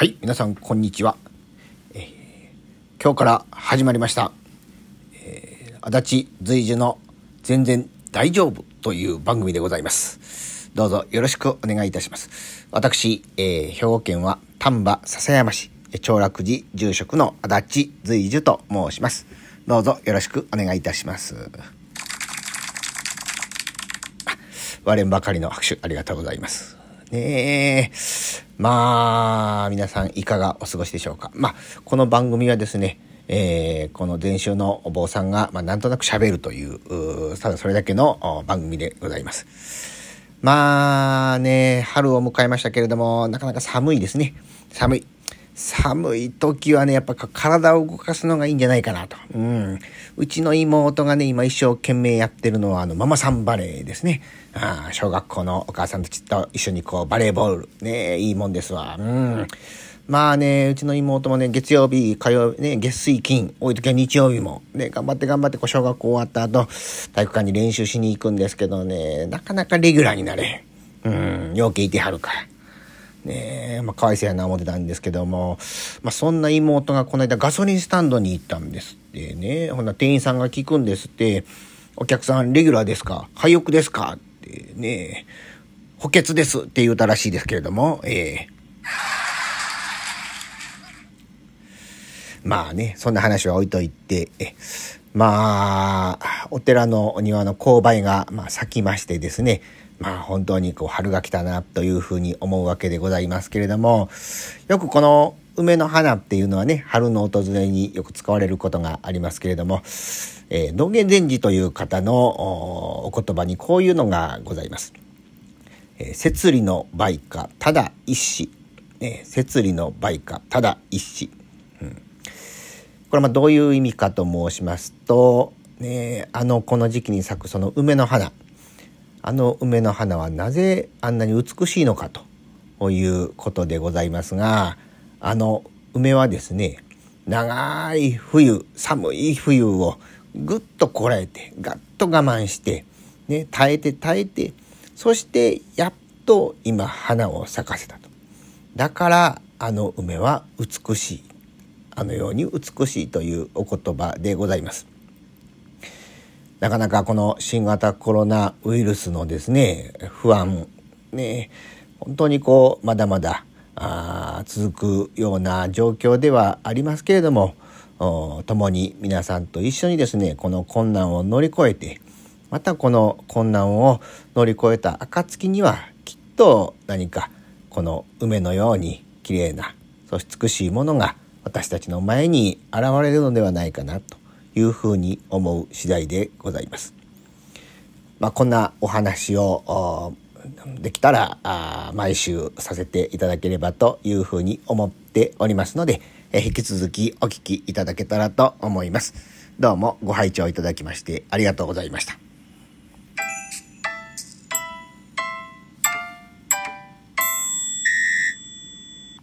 はい、皆さん、こんにちは。えー今日から始まりました、えー足立随樹の全然大丈夫という番組でございます。どうぞよろしくお願いいたします。私、えー兵庫県は丹波篠山市、えー長楽寺住職の足立随樹と申します。どうぞよろしくお願いいたします。割れんばかりの拍手ありがとうございます。ねえ。まあ、皆さんいかがお過ごしでしょうか。まあ、この番組はですね、えーこの前週のお坊さんが、まあ、なんとなく喋るという、うただそれだけの番組でございます。まあね、春を迎えましたけれども、なかなか寒いですね。寒い。寒い時はね、やっぱ体を動かすのがいいんじゃないかなと。うん。うちの妹がね、今一生懸命やってるのは、あの、ママさんバレーですね。ああ小学校のお母さんたちと一緒にこう、バレーボール。ねいいもんですわ。うん。まあね、うちの妹もね、月曜日、火曜日、ね、月水金、多い時は日曜日も、ね、頑張って頑張って、こう、小学校終わった後、体育館に練習しに行くんですけどね、なかなかレギュラーになれ。うん、ようけいてはるから。ねえ、まあ、かわいそうやな思ってたんですけども、まあ、そんな妹がこの間ガソリンスタンドに行ったんですってね。ほんな店員さんが聞くんですって、お客さんレギュラーですか？廃屋ですか？ってね、補欠ですって言うたらしいですけれども、ええ。まあね、そんな話は置いといて、まあ、お寺のお庭の勾配が、まあ、咲きましてですね、まあ本当にこう春が来たなというふうに思うわけでございますけれども、よくこの梅の花っていうのはね、春の訪れによく使われることがありますけれども、えー道元禅師という方のお言葉にこういうのがございます。えー摂理の売価ただ一子、えー摂理の売価ただ一子、うん。これはどういう意味かと申しますと、ね、あのこの時期に咲くその梅の花あの梅の花はなぜあんなに美しいのかということでございますがあの梅はですね長い冬寒い冬をぐっとこらえてガッと我慢して、ね、耐えて耐えてそしてやっと今花を咲かせたと。だからあの梅は美しいあのように美しいというお言葉でございます。なかなかこの新型コロナウイルスのですね不安ね本当にこうまだまだあ続くような状況ではありますけれども共に皆さんと一緒にですねこの困難を乗り越えてまたこの困難を乗り越えた暁にはきっと何かこの梅のように綺麗なそして美しいものが私たちの前に現れるのではないかなというふうに思う次第でございます。まあ、こんなお話をおできたらあ毎週させていただければというふうに思っておりますので、えー引き続きお聞きいただけたらと思います。どうもご拝聴いただきましてありがとうございました。